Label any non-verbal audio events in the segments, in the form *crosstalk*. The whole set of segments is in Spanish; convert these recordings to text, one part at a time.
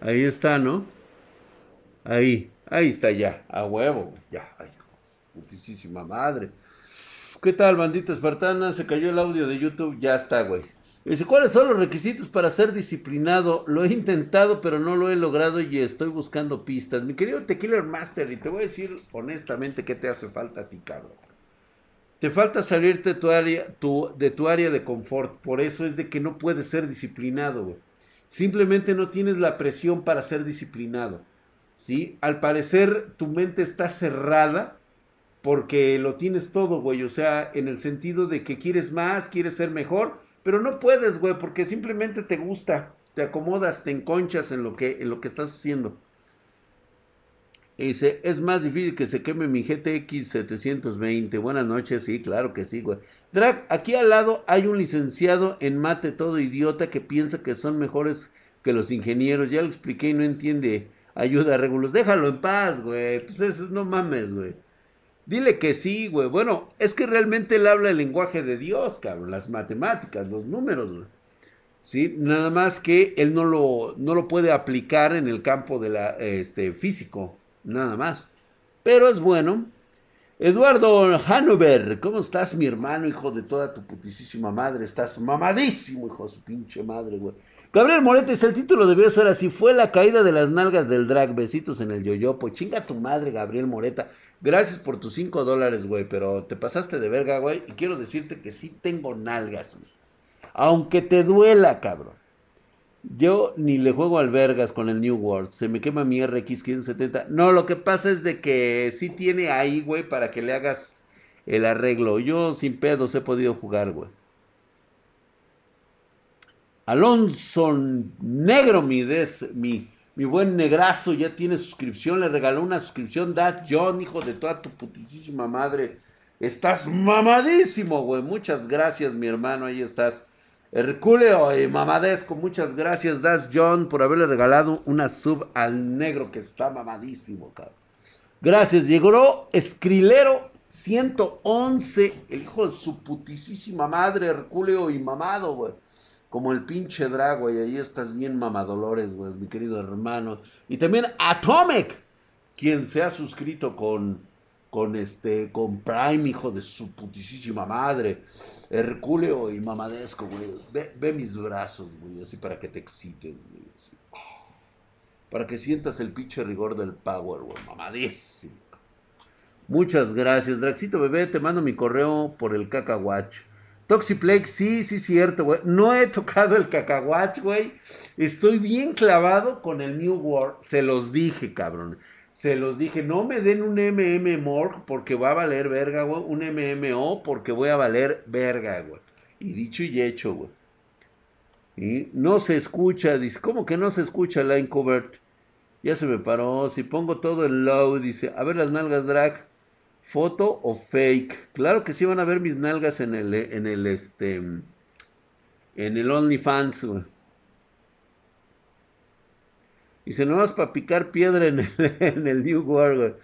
Ahí está, ¿no? Ahí, ahí está ya, a huevo, ya, ay, putísima madre. ¿Qué tal, bandita espartana? Se cayó el audio de YouTube, ya está, güey. Dice, ¿cuáles son los requisitos para ser disciplinado? Lo he intentado, pero no lo he logrado y estoy buscando pistas. Mi querido Tequila Master, y te voy a decir honestamente qué te hace falta a ti, cabrón. Te falta salirte tu área, de tu área de confort. Por eso es de que no puedes ser disciplinado, güey. Simplemente no tienes la presión para ser disciplinado. ¿Sí? Al parecer tu mente está cerrada porque lo tienes todo, güey. O sea, en el sentido de que quieres más, quieres ser mejor, pero no puedes, güey, porque simplemente te gusta, te acomodas, te enconchas en lo que, en lo que estás haciendo. Y dice, es más difícil que se queme mi GTX 720. Buenas noches, sí, claro que sí, güey. Drag, aquí al lado hay un licenciado en mate todo idiota que piensa que son mejores que los ingenieros. Ya lo expliqué y no entiende. Ayuda, Regulus. Déjalo en paz, güey. Pues eso no mames, güey. Dile que sí, güey. Bueno, es que realmente él habla el lenguaje de Dios, cabrón. Las matemáticas, los números, güey. ¿Sí? Nada más que él no lo, no lo puede aplicar en el campo de la, este, físico. Nada más. Pero es bueno. Eduardo Hanover, ¿cómo estás, mi hermano, hijo de toda tu putísima madre? Estás mamadísimo, hijo de su pinche madre, güey. Gabriel Moretes, el título debió ser así. Fue la caída de las nalgas del drag. Besitos en el yoyopo. Chinga tu madre, Gabriel Moreta. Gracias por tus 5 dólares, güey. Pero te pasaste de verga, güey. Y quiero decirte que sí tengo nalgas. Aunque te duela, cabrón. Yo ni le juego al vergas con el New World. Se me quema mi RX 570. No, lo que pasa es de que sí tiene ahí, güey, para que le hagas el arreglo. Yo sin pedos he podido jugar, güey. Alonso Negro, mi, des, mi, mi buen negrazo, ya tiene suscripción. Le regaló una suscripción. Das John, hijo de toda tu putísima madre. Estás mamadísimo, güey. Muchas gracias, mi hermano. Ahí estás. Herculeo y Mamadesco, muchas gracias, Das John, por haberle regalado una sub al negro que está mamadísimo, cabrón. Gracias, llegó Escrilero 111, el hijo de su putísima madre, Herculeo y mamado, güey. Como el pinche drago, y ahí estás bien mamadolores, güey, mi querido hermano. Y también Atomic, quien se ha suscrito con, con este, con Prime, hijo de su putísima madre. Herculeo y mamadesco, güey. Ve, mis brazos, güey, así para que te excites, güey. Para que sientas el pinche rigor del power, güey. Mamadísimo. Muchas gracias, Draxito Bebé. Te mando mi correo por el cacahuach. Toxiplex, sí, sí, cierto, güey. No he tocado el cacahuach, güey. Estoy bien clavado con el New World. Se los dije, cabrón. Se los dije, no me den un MMMORG porque va a valer verga, güey. Un MMO porque voy a valer verga, güey. Y dicho y hecho, güey. Y no se escucha, dice, ¿cómo que no se escucha Line Covert? Ya se me paró. Si pongo todo el low, dice, a ver las nalgas drag, foto o fake. Claro que sí van a ver mis nalgas en el, en el, este, en el OnlyFans, güey. Dice, no vas para picar piedra en el, *laughs* New World.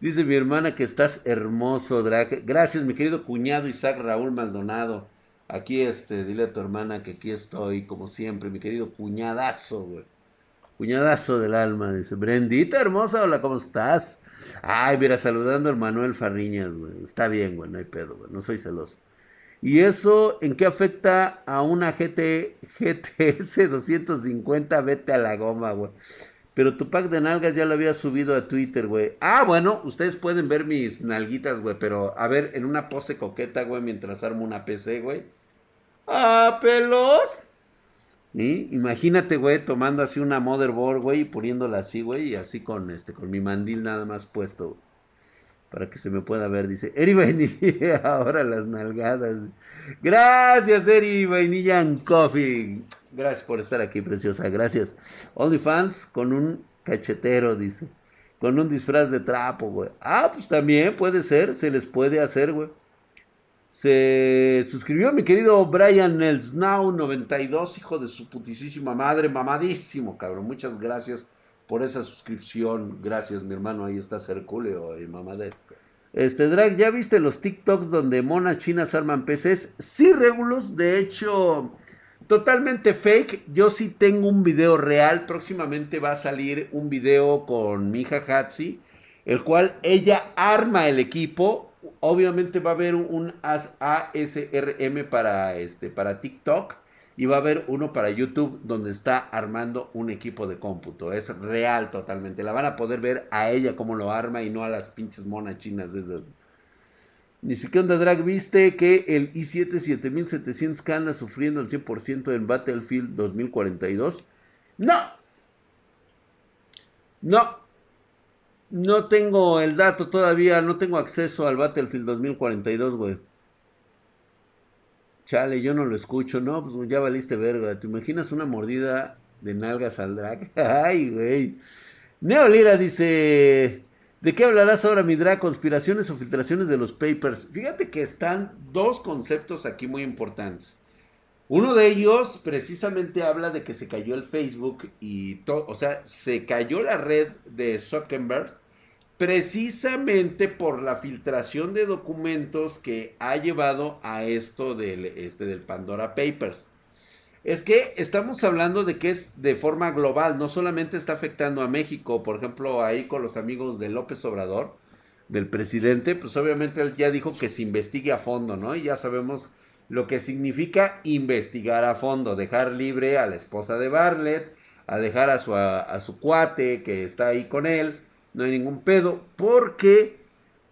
Dice mi hermana que estás hermoso, Drake. Gracias, mi querido cuñado Isaac Raúl Maldonado. Aquí, este, dile a tu hermana que aquí estoy, como siempre, mi querido cuñadazo, güey. Cuñadazo del alma, dice. Brendita hermosa, hola, ¿cómo estás? Ay, mira, saludando al Manuel Farriñas, güey. Está bien, güey, no hay pedo, güey. No soy celoso. ¿Y eso en qué afecta a una GT, GTS 250? Vete a la goma, güey. Pero tu pack de nalgas ya lo había subido a Twitter, güey. Ah, bueno, ustedes pueden ver mis nalguitas, güey. Pero a ver, en una pose coqueta, güey, mientras armo una PC, güey. ¡Ah, pelos! ¿Sí? Imagínate, güey, tomando así una motherboard, güey, y poniéndola así, güey, y así con este, con mi mandil nada más puesto para que se me pueda ver. Dice, Eri Vainilla, *laughs* ahora las nalgadas. Gracias, Eri Vainilla and Coffee. Gracias por estar aquí, preciosa. Gracias. OnlyFans con un cachetero, dice. Con un disfraz de trapo, güey. Ah, pues también puede ser, se les puede hacer, güey. Se suscribió mi querido Brian Elsnow 92, hijo de su putísima madre, mamadísimo, cabrón. Muchas gracias por esa suscripción. Gracias, mi hermano. Ahí está Herculeo y Mamadesco. Este, Drag, ¿ya viste los TikToks donde monas chinas arman PCs? Sí, Regulus. De hecho, totalmente fake. Yo sí tengo un video real. Próximamente va a salir un video con mi hija Hatsi, el cual ella arma el equipo. Obviamente va a haber un ASRM para, este, para TikTok y va a haber uno para YouTube donde está armando un equipo de cómputo. Es real totalmente. La van a poder ver a ella cómo lo arma y no a las pinches monas chinas esas. Ni siquiera onda drag, viste que el i7 7700 que anda sufriendo al 100% en Battlefield 2042. No. No. No tengo el dato todavía, no tengo acceso al Battlefield 2042, güey. Chale, yo no lo escucho, no, pues ya valiste verga. ¿Te imaginas una mordida de nalgas al drag? *laughs* Ay, güey. Neolira dice, ¿De qué hablarás ahora, Midra? ¿Conspiraciones o filtraciones de los papers? Fíjate que están dos conceptos aquí muy importantes. Uno de ellos precisamente habla de que se cayó el Facebook y todo, o sea, se cayó la red de Zuckerberg precisamente por la filtración de documentos que ha llevado a esto del, este, del Pandora Papers. Es que estamos hablando de que es de forma global, no solamente está afectando a México, por ejemplo, ahí con los amigos de López Obrador, del presidente, pues obviamente él ya dijo que se investigue a fondo, ¿no? Y ya sabemos lo que significa investigar a fondo, dejar libre a la esposa de Bartlett, a dejar a su, a su cuate que está ahí con él, no hay ningún pedo, porque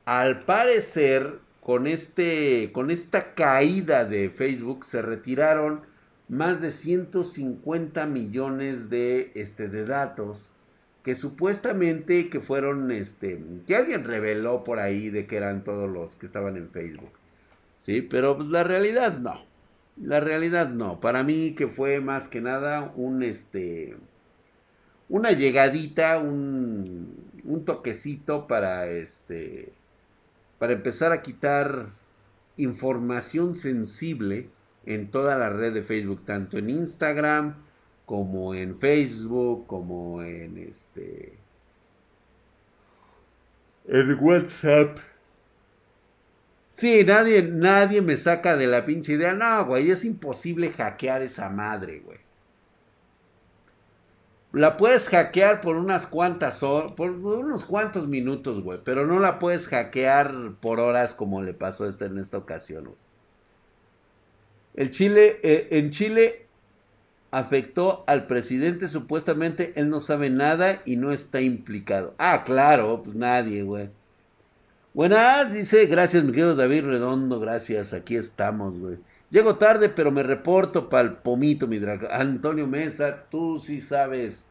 al parecer con, este, con esta caída de Facebook se retiraron más de 150 millones de, este, de datos que supuestamente que fueron, este, que alguien reveló por ahí de que eran todos los que estaban en Facebook. Sí, pero pues, la realidad no. La realidad no. Para mí que fue más que nada un, este, una llegadita, un, un toquecito para, este, para empezar a quitar información sensible en toda la red de Facebook, tanto en Instagram como en Facebook, como en este en WhatsApp. Sí, nadie, nadie me saca de la pinche idea. No, güey, es imposible hackear esa madre, güey. La puedes hackear por unas cuantas horas, por unos cuantos minutos, güey, pero no la puedes hackear por horas como le pasó este en esta ocasión, güey. El Chile, eh, en Chile afectó al presidente, supuestamente él no sabe nada y no está implicado. Ah, claro, pues nadie, güey. Buenas, dice, gracias, mi querido David Redondo, gracias, aquí estamos, güey. Llego tarde, pero me reporto para el pomito, mi dragón. Antonio Mesa, tú sí sabes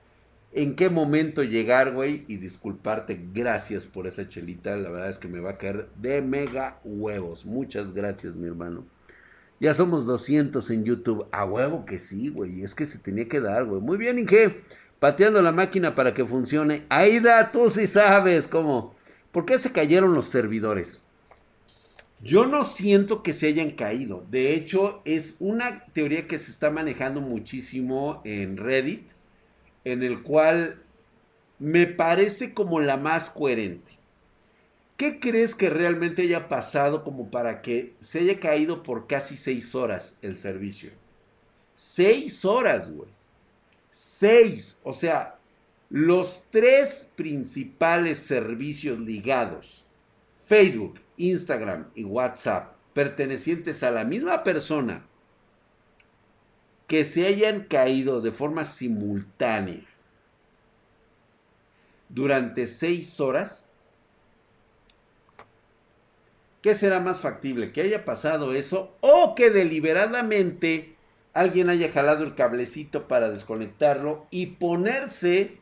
en qué momento llegar, güey, y disculparte. Gracias por esa chelita, la verdad es que me va a caer de mega huevos. Muchas gracias, mi hermano. Ya somos 200 en YouTube. A huevo que sí, güey. Es que se tenía que dar, güey. Muy bien, Inge. Pateando la máquina para que funcione. Aida, tú sí sabes cómo. ¿Por qué se cayeron los servidores? Yo no siento que se hayan caído. De hecho, es una teoría que se está manejando muchísimo en Reddit, en el cual me parece como la más coherente. ¿Qué crees que realmente haya pasado como para que se haya caído por casi seis horas el servicio? Seis horas, güey. Seis. O sea, los tres principales servicios ligados, Facebook, Instagram y WhatsApp, pertenecientes a la misma persona, que se hayan caído de forma simultánea durante seis horas, ¿Qué será más factible? ¿Que haya pasado eso o que deliberadamente alguien haya jalado el cablecito para desconectarlo y ponerse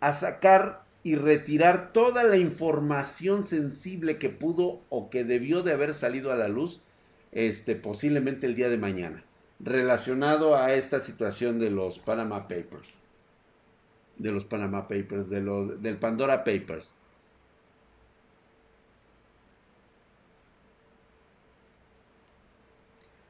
a sacar y retirar toda la información sensible que pudo o que debió de haber salido a la luz este posiblemente el día de mañana relacionado a esta situación de los Panama Papers de los Panama Papers de los del Pandora Papers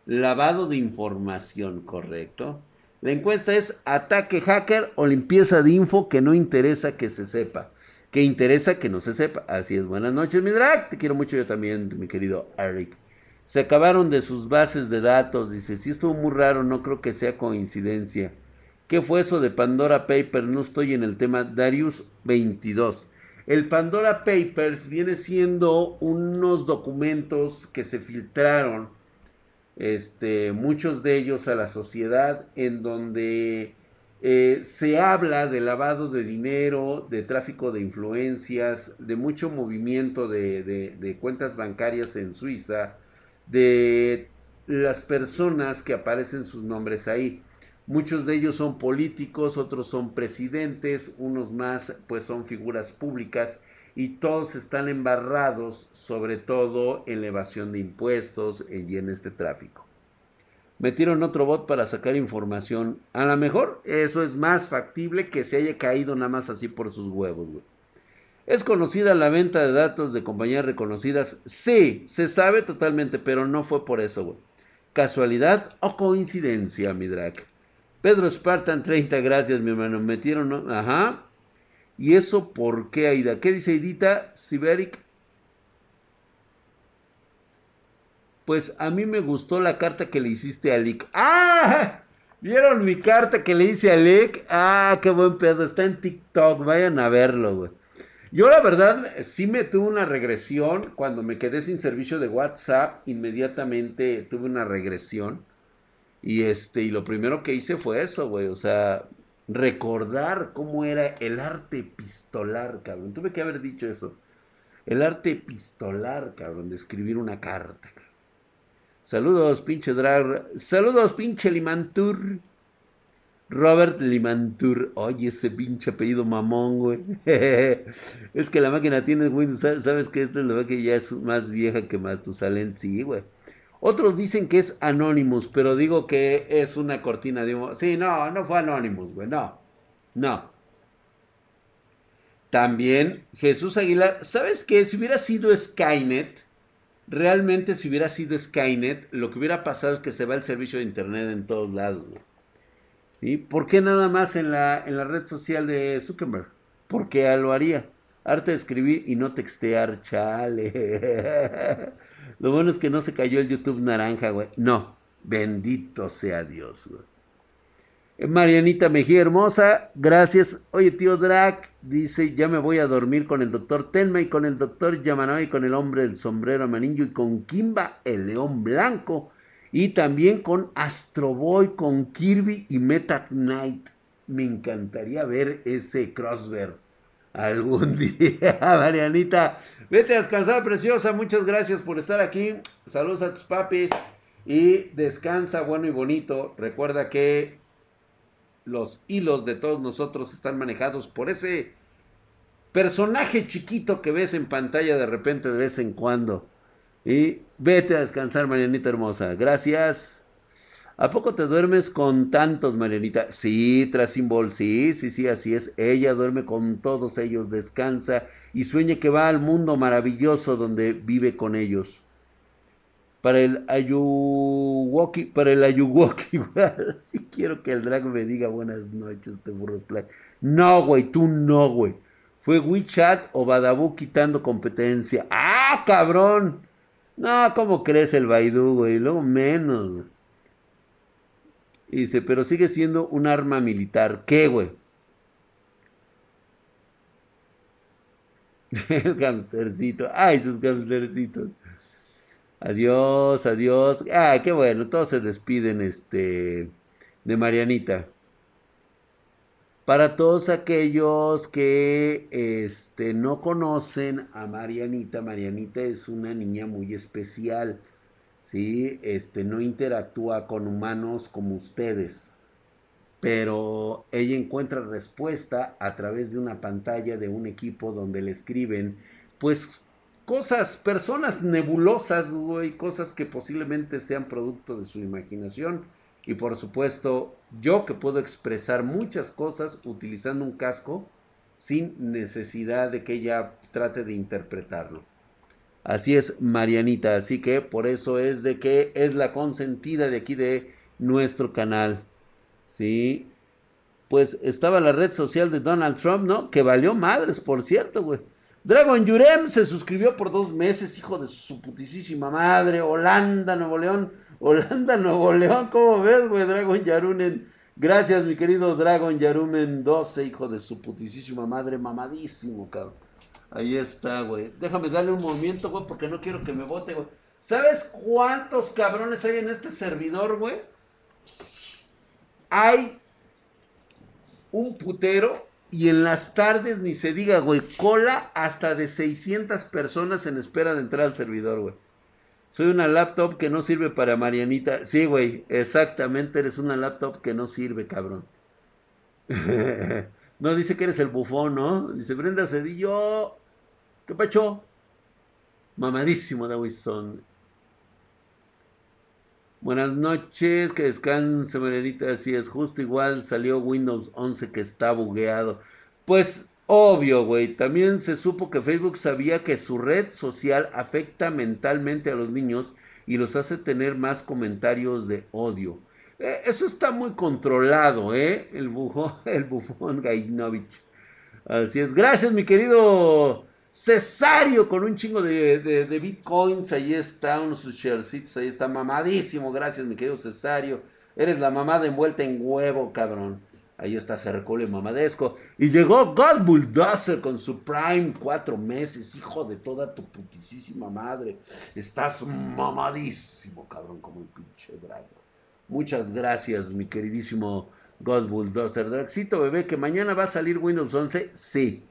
lavado de información, correcto. La encuesta es ataque hacker o limpieza de info que no interesa que se sepa. Que interesa que no se sepa. Así es. Buenas noches, mi drag. Te quiero mucho yo también, mi querido Eric. Se acabaron de sus bases de datos, dice. Si estuvo muy raro, no creo que sea coincidencia. ¿Qué fue eso de Pandora Papers? No estoy en el tema. Darius 22. El Pandora Papers viene siendo unos documentos que se filtraron, este, muchos de ellos a la sociedad, en donde eh, se habla de lavado de dinero, de tráfico de influencias, de mucho movimiento de, cuentas bancarias en Suiza, de las personas que aparecen sus nombres ahí. Muchos de ellos son políticos, otros son presidentes, unos más pues son figuras públicas y todos están embarrados sobre todo en la evasión de impuestos y en este tráfico metieron otro bot para sacar información. A lo mejor eso es más factible que se haya caído nada más así por sus huevos, güey. ¿Es conocida la venta de datos de compañías reconocidas? Sí, se sabe totalmente, pero no fue por eso, güey. ¿Casualidad o coincidencia, mi drag? Pedro Spartan, 30, gracias, mi hermano. Metieron. Ajá. ¿Y eso por qué, Aida? ¿Qué dice Aidita? Siberic Pues a mí me gustó la carta que le hiciste a Lick. ¡Ah! ¿Vieron mi carta que le hice a Lick? ¡Ah, qué buen pedo! Está en TikTok, vayan a verlo, güey. Yo la verdad sí me tuve una regresión cuando me quedé sin servicio de WhatsApp, inmediatamente tuve una regresión. Y este, y lo primero que hice fue eso, güey, o sea, recordar cómo era el arte epistolar, cabrón. Tuve que haber dicho eso. El arte epistolar, cabrón, de escribir una carta. Saludos, pinche drag. Saludos, pinche Limantur. Robert Limantur. Oye, ese pinche apellido mamón, güey. *laughs* es que la máquina tiene Windows. ¿Sabes que esta es la que ya es más vieja que Matusalén? Sí, güey. Otros dicen que es Anonymous, pero digo que es una cortina de Sí, no, no fue Anonymous, güey. No. No. También Jesús Aguilar. ¿Sabes qué? Si hubiera sido Skynet realmente si hubiera sido Skynet, lo que hubiera pasado es que se va el servicio de Internet en todos lados. ¿Y por qué nada más en la, en la red social de Zuckerberg? ¿Por qué lo haría? Arte de escribir y no textear, chale. *laughs* lo bueno es que no se cayó el YouTube naranja, güey. No, bendito sea Dios, güey. Marianita Mejía Hermosa, gracias. Oye, tío Drac, dice, ya me voy a dormir con el doctor Telma y con el doctor Yamanoy, con el hombre del sombrero amarillo y con Kimba, el león blanco. Y también con Astro Boy, con Kirby y Meta Knight. Me encantaría ver ese crossver algún *laughs* día. Marianita, vete a descansar, preciosa. Muchas gracias por estar aquí. Saludos a tus papis. Y descansa bueno y bonito. Recuerda que los hilos de todos nosotros están manejados por ese personaje chiquito que ves en pantalla de repente de vez en cuando. Y vete a descansar, Marianita hermosa. Gracias. ¿A poco te duermes con tantos, Marianita? Sí, Trasimbol, sí, sí, sí, así es. Ella duerme con todos ellos, descansa y sueña que va al mundo maravilloso donde vive con ellos para el Ayuwoki, para el Ayuwoki, *laughs* si quiero que el drag me diga buenas noches, te burros play. No, güey, tú no, güey. Fue WeChat o Badabu quitando competencia. ¡Ah, cabrón! No, ¿cómo crees el Baidu, güey? Luego menos, dice, pero sigue siendo un arma militar. ¿Qué, güey? *laughs* el. Ay, esos hamstercitos. Adiós, adiós. Ah, qué bueno, todos se despiden este de Marianita. Para todos aquellos que este, no conocen a Marianita, Marianita es una niña muy especial, ¿sí? Este, no interactúa con humanos como ustedes, pero ella encuentra respuesta a través de una pantalla de un equipo donde le escriben, pues cosas, personas nebulosas, güey, cosas que posiblemente sean producto de su imaginación. Y por supuesto, yo que puedo expresar muchas cosas utilizando un casco sin necesidad de que ella trate de interpretarlo. Así es, Marianita. Así que por eso es de que es la consentida de aquí de nuestro canal. Sí. Pues estaba la red social de Donald Trump, ¿no? Que valió madres, por cierto, güey. Dragon Yurem se suscribió por dos meses, hijo de su putisísima madre. Holanda, Nuevo León. Holanda, *laughs* Nuevo León. ¿Cómo ves, güey? Dragon Yarunen. Gracias, mi querido Dragon Yarumen 12, hijo de su putisísima madre. Mamadísimo, cabrón. Ahí está, güey. Déjame darle un movimiento, güey, porque no quiero que me bote, güey. ¿Sabes cuántos cabrones hay en este servidor, güey? Hay un putero y en las tardes ni se diga, güey, cola hasta de 600 personas en espera de entrar al servidor, güey. Soy una laptop que no sirve para Marianita. Sí, güey, exactamente, eres una laptop que no sirve, cabrón. *laughs* no, dice que eres el bufón, ¿no? Dice Brenda Cedillo. ¿Qué pacho? Mamadísimo, Dawison. Buenas noches, que descanse, Marianita. Así es, justo igual salió Windows 11 que está bugueado. Pues obvio, güey. También se supo que Facebook sabía que su red social afecta mentalmente a los niños y los hace tener más comentarios de odio. Eh, eso está muy controlado, ¿eh? El bufón, *laughs* el bufón Gainovich. Así es. Gracias, mi querido Cesario con un chingo de, bitcoins, ahí está, unos sus sharecitos, ahí está, mamadísimo, gracias mi querido Cesario. Eres la mamada envuelta en huevo, cabrón. Ahí está Cercole Mamadesco. Y llegó God Bulldozer con su Prime cuatro meses, hijo de toda tu putisísima madre. Estás mamadísimo, cabrón, como el pinche drago. Muchas gracias, mi queridísimo God Bulldozer. Draxito, bebé, que mañana va a salir Windows 11, sí.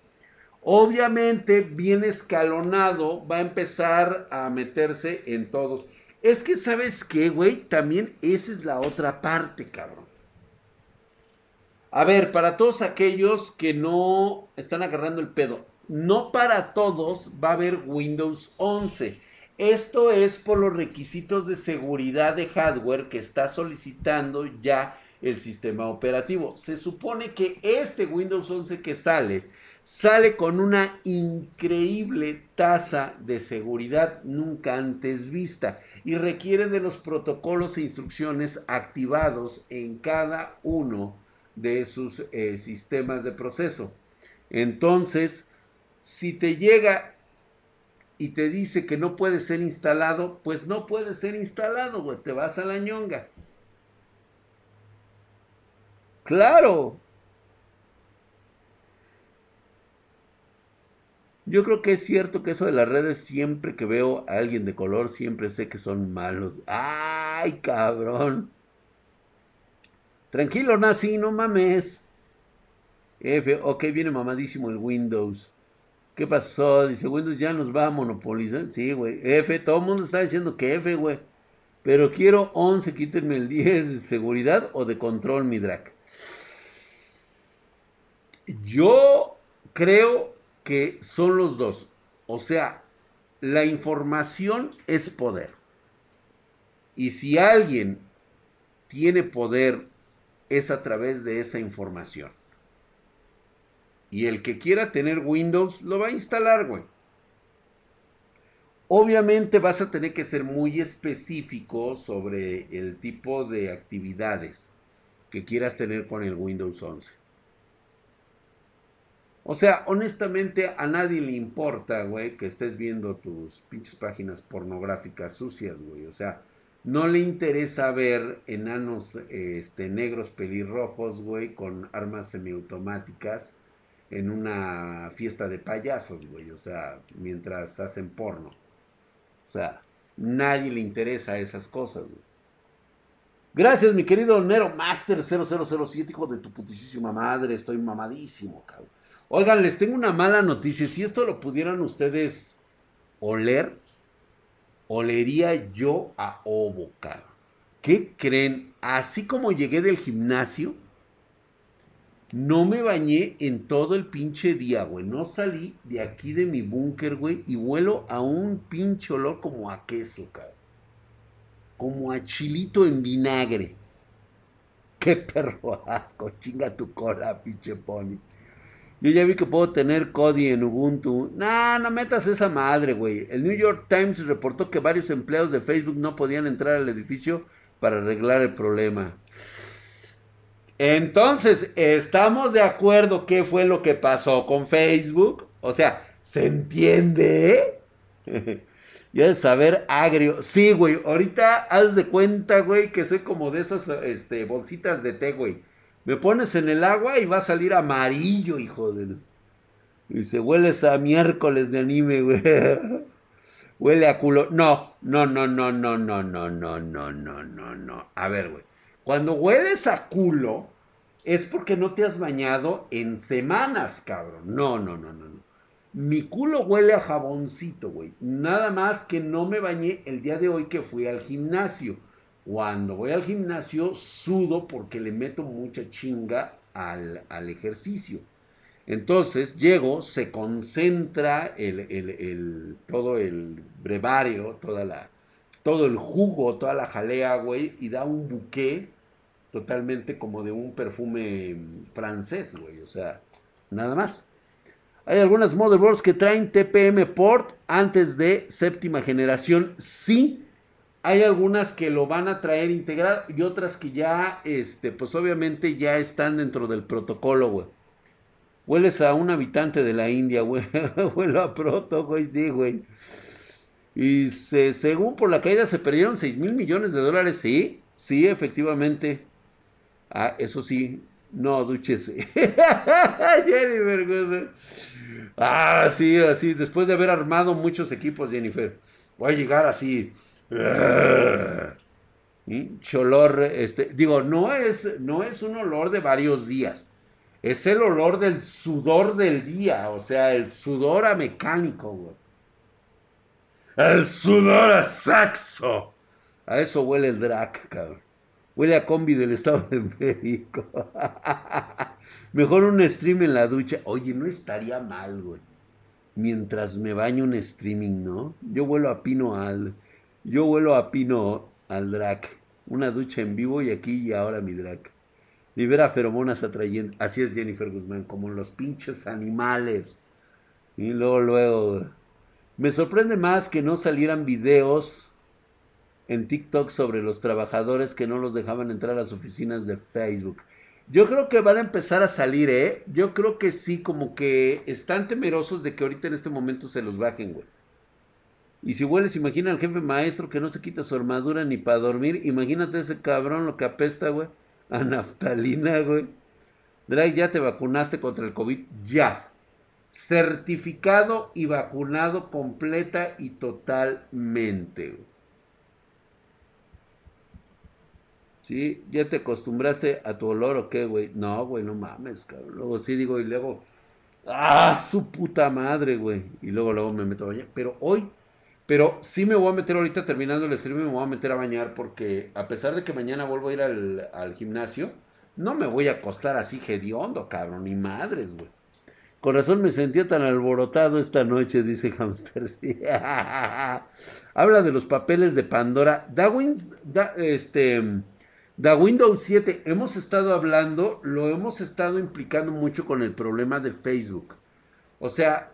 Obviamente, bien escalonado, va a empezar a meterse en todos. Es que, ¿sabes qué, güey? También esa es la otra parte, cabrón. A ver, para todos aquellos que no están agarrando el pedo, no para todos va a haber Windows 11. Esto es por los requisitos de seguridad de hardware que está solicitando ya el sistema operativo. Se supone que este Windows 11 que sale sale con una increíble tasa de seguridad nunca antes vista y requiere de los protocolos e instrucciones activados en cada uno de sus eh, sistemas de proceso. Entonces, si te llega y te dice que no puede ser instalado, pues no puede ser instalado, güey, te vas a la ñonga. Claro, Yo creo que es cierto que eso de las redes, siempre que veo a alguien de color, siempre sé que son malos. ¡Ay, cabrón! Tranquilo, Nazi, no mames. F, ok, viene mamadísimo el Windows. ¿Qué pasó? Dice, Windows ya nos va a monopolizar. Sí, güey. F, todo el mundo está diciendo que F, güey. Pero quiero 11, quítenme el 10 de seguridad o de control, mi drag. Yo creo que son los dos. O sea, la información es poder. Y si alguien tiene poder, es a través de esa información. Y el que quiera tener Windows, lo va a instalar, güey. Obviamente vas a tener que ser muy específico sobre el tipo de actividades que quieras tener con el Windows 11. O sea, honestamente a nadie le importa, güey, que estés viendo tus pinches páginas pornográficas sucias, güey. O sea, no le interesa ver enanos este, negros pelirrojos, güey, con armas semiautomáticas en una fiesta de payasos, güey. O sea, mientras hacen porno. O sea, nadie le interesa esas cosas, güey. Gracias, mi querido Nero Master 0007, hijo de tu putísima madre. Estoy mamadísimo, cabrón. Oigan, les tengo una mala noticia. Si esto lo pudieran ustedes oler, olería yo a ovo, ¿Qué creen? Así como llegué del gimnasio, no me bañé en todo el pinche día, güey. No salí de aquí de mi búnker, güey, y huelo a un pinche olor como a queso, cabrón. Como a chilito en vinagre. Qué perro asco, chinga tu cola, pinche pony. Yo ya vi que puedo tener Cody en Ubuntu. Nah, no metas esa madre, güey. El New York Times reportó que varios empleados de Facebook no podían entrar al edificio para arreglar el problema. Entonces, ¿estamos de acuerdo qué fue lo que pasó con Facebook? O sea, ¿Se entiende? *laughs* ya de saber agrio. Sí, güey. Ahorita haz de cuenta, güey, que soy como de esas este, bolsitas de té, güey. Me pones en el agua y va a salir amarillo, hijo de... Y se hueles a miércoles de anime, güey. Huele a culo. No, no, no, no, no, no, no, no, no, no, no, no. A ver, güey. Cuando hueles a culo, es porque no te has bañado en semanas, cabrón. No, no, no, no, no. Mi culo huele a jaboncito, güey. Nada más que no me bañé el día de hoy que fui al gimnasio. Cuando voy al gimnasio, sudo porque le meto mucha chinga al, al ejercicio. Entonces llego, se concentra el, todo el brevario, toda la, todo el jugo, toda la jalea, güey, y da un buque totalmente como de un perfume francés, güey, o sea, nada más. Hay algunas motherboards que traen TPM port antes de séptima generación, sí. Hay algunas que lo van a traer integrado y otras que ya, este, pues obviamente ya están dentro del protocolo, güey. Hueles a un habitante de la India, *laughs* güey. Huele a proto, güey, sí, güey. Y se, según por la caída se perdieron 6 mil millones de dólares, sí, sí, efectivamente. Ah, eso sí, no, dúchese. *laughs* Jennifer, ah, sí, así, después de haber armado muchos equipos, Jennifer. Voy a llegar así. Cholor, este, digo, no es, no es un olor de varios días es el olor del sudor del día, o sea, el sudor a mecánico, güey. El sudor a saxo. A eso huele el drag, cabrón. Huele a combi del Estado de México. *laughs* Mejor un stream en la ducha. Oye, no estaría mal, güey. Mientras me baño un streaming, ¿no? Yo vuelo a Pino al. Yo vuelo a Pino al drag. Una ducha en vivo y aquí y ahora mi drag. Libera feromonas atrayentes. Así es Jennifer Guzmán, como los pinches animales. Y luego, luego. Me sorprende más que no salieran videos en TikTok sobre los trabajadores que no los dejaban entrar a las oficinas de Facebook. Yo creo que van a empezar a salir, ¿eh? Yo creo que sí, como que están temerosos de que ahorita en este momento se los bajen, güey. Y si hueles, imagina al jefe maestro que no se quita su armadura ni para dormir. Imagínate ese cabrón lo que apesta, güey a naftalina, güey. Drake, ¿ya te vacunaste contra el COVID? Ya. Certificado y vacunado completa y totalmente. Güey. ¿Sí? ¿Ya te acostumbraste a tu olor o qué, güey? No, güey, no mames, cabrón. Luego sí digo y luego... ¡Ah, su puta madre, güey! Y luego, luego me meto a bañar. Pero hoy pero sí me voy a meter ahorita terminando el stream, me voy a meter a bañar porque a pesar de que mañana vuelvo a ir al, gimnasio, no me voy a acostar así hediondo, cabrón, ni madres, güey. Corazón me sentía tan alborotado esta noche, dice Hamster. *laughs* Habla de los papeles de Pandora. Da, este, da Windows 7, hemos estado hablando, lo hemos estado implicando mucho con el problema de Facebook. O sea,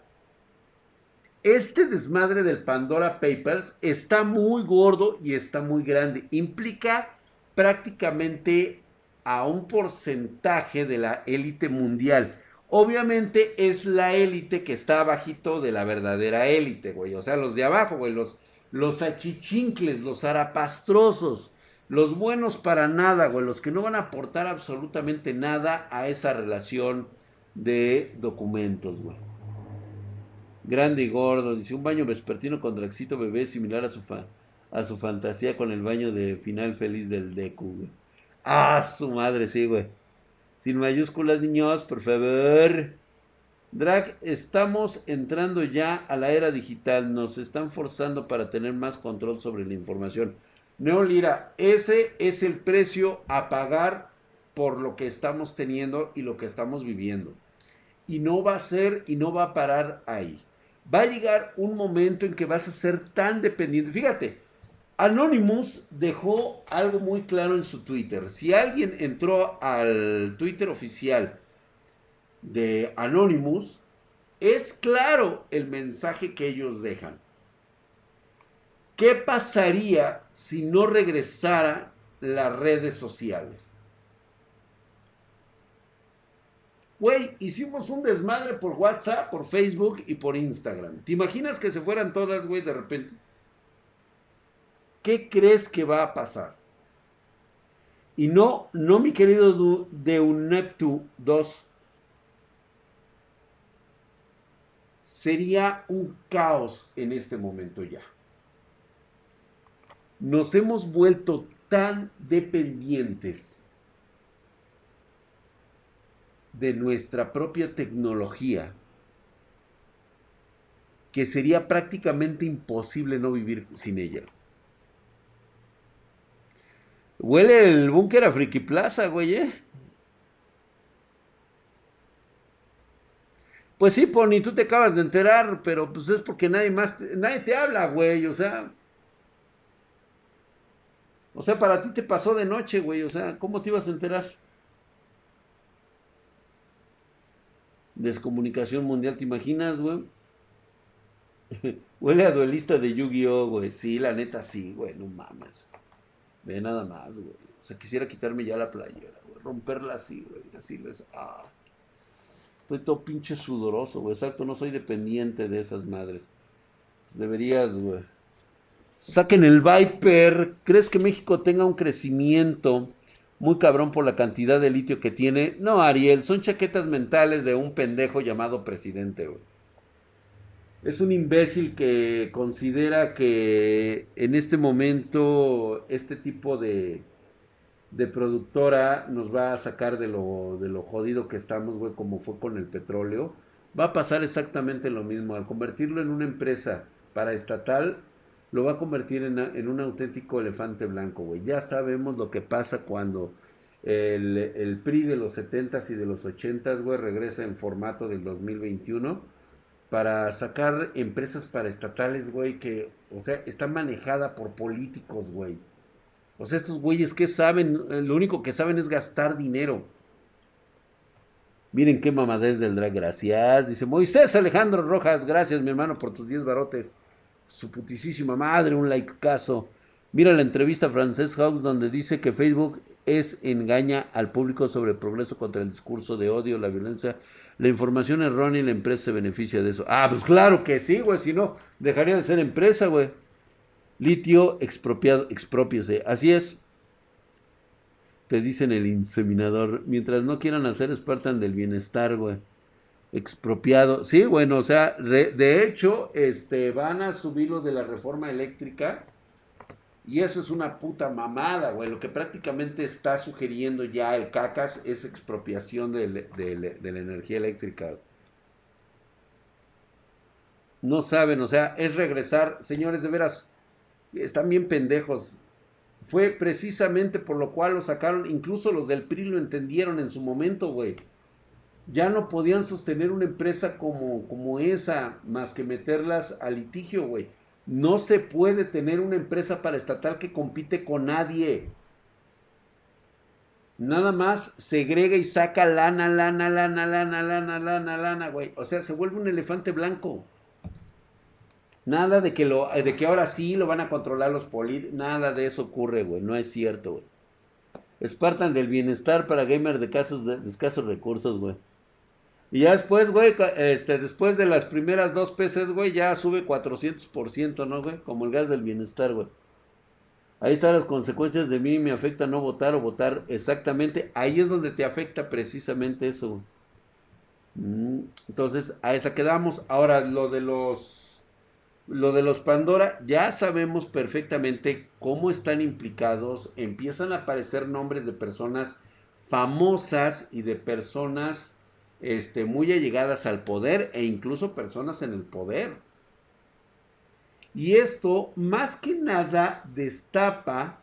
este desmadre del Pandora Papers está muy gordo y está muy grande. Implica prácticamente a un porcentaje de la élite mundial. Obviamente es la élite que está abajito de la verdadera élite, güey. O sea, los de abajo, güey. Los, los achichincles, los arapastrosos. Los buenos para nada, güey. Los que no van a aportar absolutamente nada a esa relación de documentos, güey. Grande y gordo. Dice, un baño vespertino con Draxito bebé similar a su, a su fantasía con el baño de final feliz del Deku, güey. Ah, su madre, sí, güey. Sin mayúsculas, niños, por favor. Drag, estamos entrando ya a la era digital. Nos están forzando para tener más control sobre la información. Neolira, ese es el precio a pagar por lo que estamos teniendo y lo que estamos viviendo. Y no va a ser y no va a parar ahí va a llegar un momento en que vas a ser tan dependiente. Fíjate, Anonymous dejó algo muy claro en su Twitter. Si alguien entró al Twitter oficial de Anonymous, es claro el mensaje que ellos dejan. ¿Qué pasaría si no regresara las redes sociales? Güey, hicimos un desmadre por WhatsApp, por Facebook y por Instagram. ¿Te imaginas que se fueran todas, güey, de repente? ¿Qué crees que va a pasar? Y no, no, mi querido de un Neptu 2. Sería un caos en este momento ya. Nos hemos vuelto tan dependientes de nuestra propia tecnología que sería prácticamente imposible no vivir sin ella. Huele el búnker a Friki Plaza, güey, ¿eh? Pues sí, Pony, tú te acabas de enterar, pero pues es porque nadie más, nadie te habla, güey, o sea. O sea, para ti te pasó de noche, güey, o sea, ¿cómo te ibas a enterar? Descomunicación mundial, ¿te imaginas, güey? *laughs* Huele a duelista de Yu-Gi-Oh, güey. Sí, la neta sí, güey, no mames. Ve nada más, güey. O sea, quisiera quitarme ya la playera, güey. Romperla así, güey. Así les. Ah. Estoy todo pinche sudoroso, güey. Exacto, no soy dependiente de esas madres. Deberías, güey. Saquen el Viper. ¿Crees que México tenga un crecimiento muy cabrón por la cantidad de litio que tiene? No, Ariel, son chaquetas mentales de un pendejo llamado presidente, güey es un imbécil que considera que en este momento este tipo de, de productora nos va a sacar de lo, de lo jodido que estamos, güey, como fue con el petróleo. Va a pasar exactamente lo mismo. Al convertirlo en una empresa paraestatal, lo va a convertir en, un auténtico elefante blanco, güey. Ya sabemos lo que pasa cuando el, PRI de los 70s y de los 80s, güey, regresa en formato del 2021 para sacar empresas paraestatales, güey, que, o sea, está manejada por políticos, güey. O sea, estos güeyes que saben, lo único que saben es gastar dinero. Miren qué mamadez del drag, gracias. Dice Moisés Alejandro Rojas, gracias mi hermano por tus 10 barotes. Su putisísima madre, un like caso. Mira la entrevista a Frances House donde dice que Facebook es engaña al público sobre el progreso contra el discurso de odio, la violencia la información errónea y la empresa se beneficia de eso. Ah, pues claro que sí, güey, si no, dejaría de ser empresa, güey. Litio expropiado, expropiese. Así es. Te dicen el inseminador. Mientras no quieran hacer, espartan del bienestar, güey. Expropiado. Sí, bueno, o sea, de hecho, este, van a subir lo de la reforma eléctrica y eso es una puta mamada, güey. Lo que prácticamente está sugiriendo ya el CACAS es expropiación de, la energía eléctrica. No saben, o sea, es regresar. Señores, de veras, están bien pendejos. Fue precisamente por lo cual lo sacaron. Incluso los del PRI lo entendieron en su momento, güey. Ya no podían sostener una empresa como, como esa, más que meterlas a litigio, güey. No se puede tener una empresa paraestatal que compite con nadie. Nada más segrega y saca lana, lana, lana, lana, lana, lana, lana, güey. O sea, se vuelve un elefante blanco. Nada de que, lo, de que ahora sí lo van a controlar los políticos. Nada de eso ocurre, güey. No es cierto, güey. Espartan del bienestar para casos de escasos recursos, güey. Y ya después, güey, este, después de las primeras dos peces, güey, ya sube 400%, ¿no, güey? Como el gas del bienestar, güey. Ahí están las consecuencias de mí, me afecta no votar o votar exactamente. Ahí es donde te afecta precisamente eso. Mm, entonces, a esa quedamos. Ahora, lo de los... Lo de los Pandora, ya sabemos perfectamente cómo están implicados. Empiezan a aparecer nombres de personas famosas y de personas este, muy allegadas al poder e incluso personas en el poder. Y esto más que nada destapa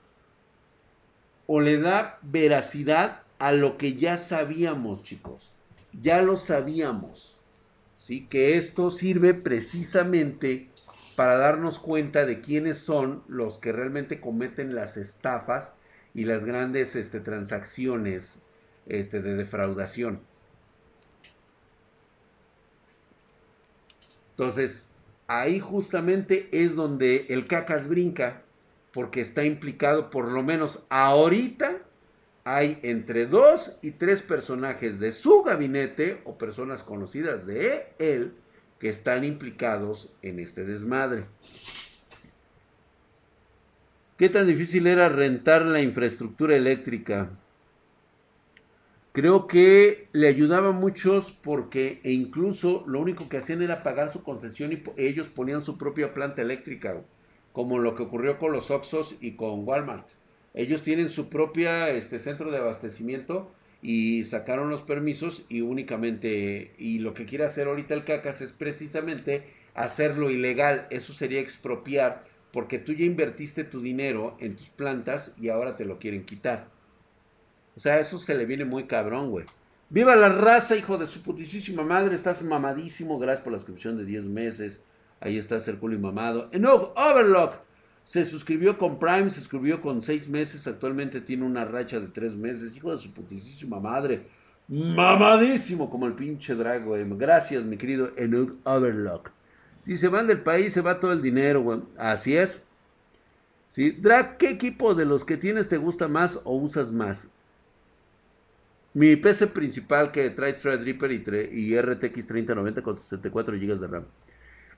o le da veracidad a lo que ya sabíamos, chicos. Ya lo sabíamos. ¿sí? Que esto sirve precisamente para darnos cuenta de quiénes son los que realmente cometen las estafas y las grandes este, transacciones este, de defraudación. Entonces, ahí justamente es donde el cacas brinca, porque está implicado, por lo menos ahorita, hay entre dos y tres personajes de su gabinete o personas conocidas de él que están implicados en este desmadre. ¿Qué tan difícil era rentar la infraestructura eléctrica? Creo que le ayudaba a muchos porque e incluso lo único que hacían era pagar su concesión y ellos ponían su propia planta eléctrica, como lo que ocurrió con los Oxos y con Walmart. Ellos tienen su propia este, centro de abastecimiento y sacaron los permisos y únicamente, y lo que quiere hacer ahorita el CACAS es precisamente hacerlo ilegal. Eso sería expropiar porque tú ya invertiste tu dinero en tus plantas y ahora te lo quieren quitar. O sea, eso se le viene muy cabrón, güey. Viva la raza, hijo de su putísima madre. Estás mamadísimo. Gracias por la suscripción de 10 meses. Ahí está el culo y mamado. Enough, Overlock. Se suscribió con Prime, se suscribió con 6 meses. Actualmente tiene una racha de 3 meses. Hijo de su putísima madre. Mamadísimo como el pinche drag, güey. Gracias, mi querido Enough Overlock. Si se van del país, se va todo el dinero, güey. Así es. ¿Sí? Drag, ¿qué equipo de los que tienes te gusta más o usas más? Mi PC principal que trae Threadripper y, y RTX 3090 con 64 GB de RAM.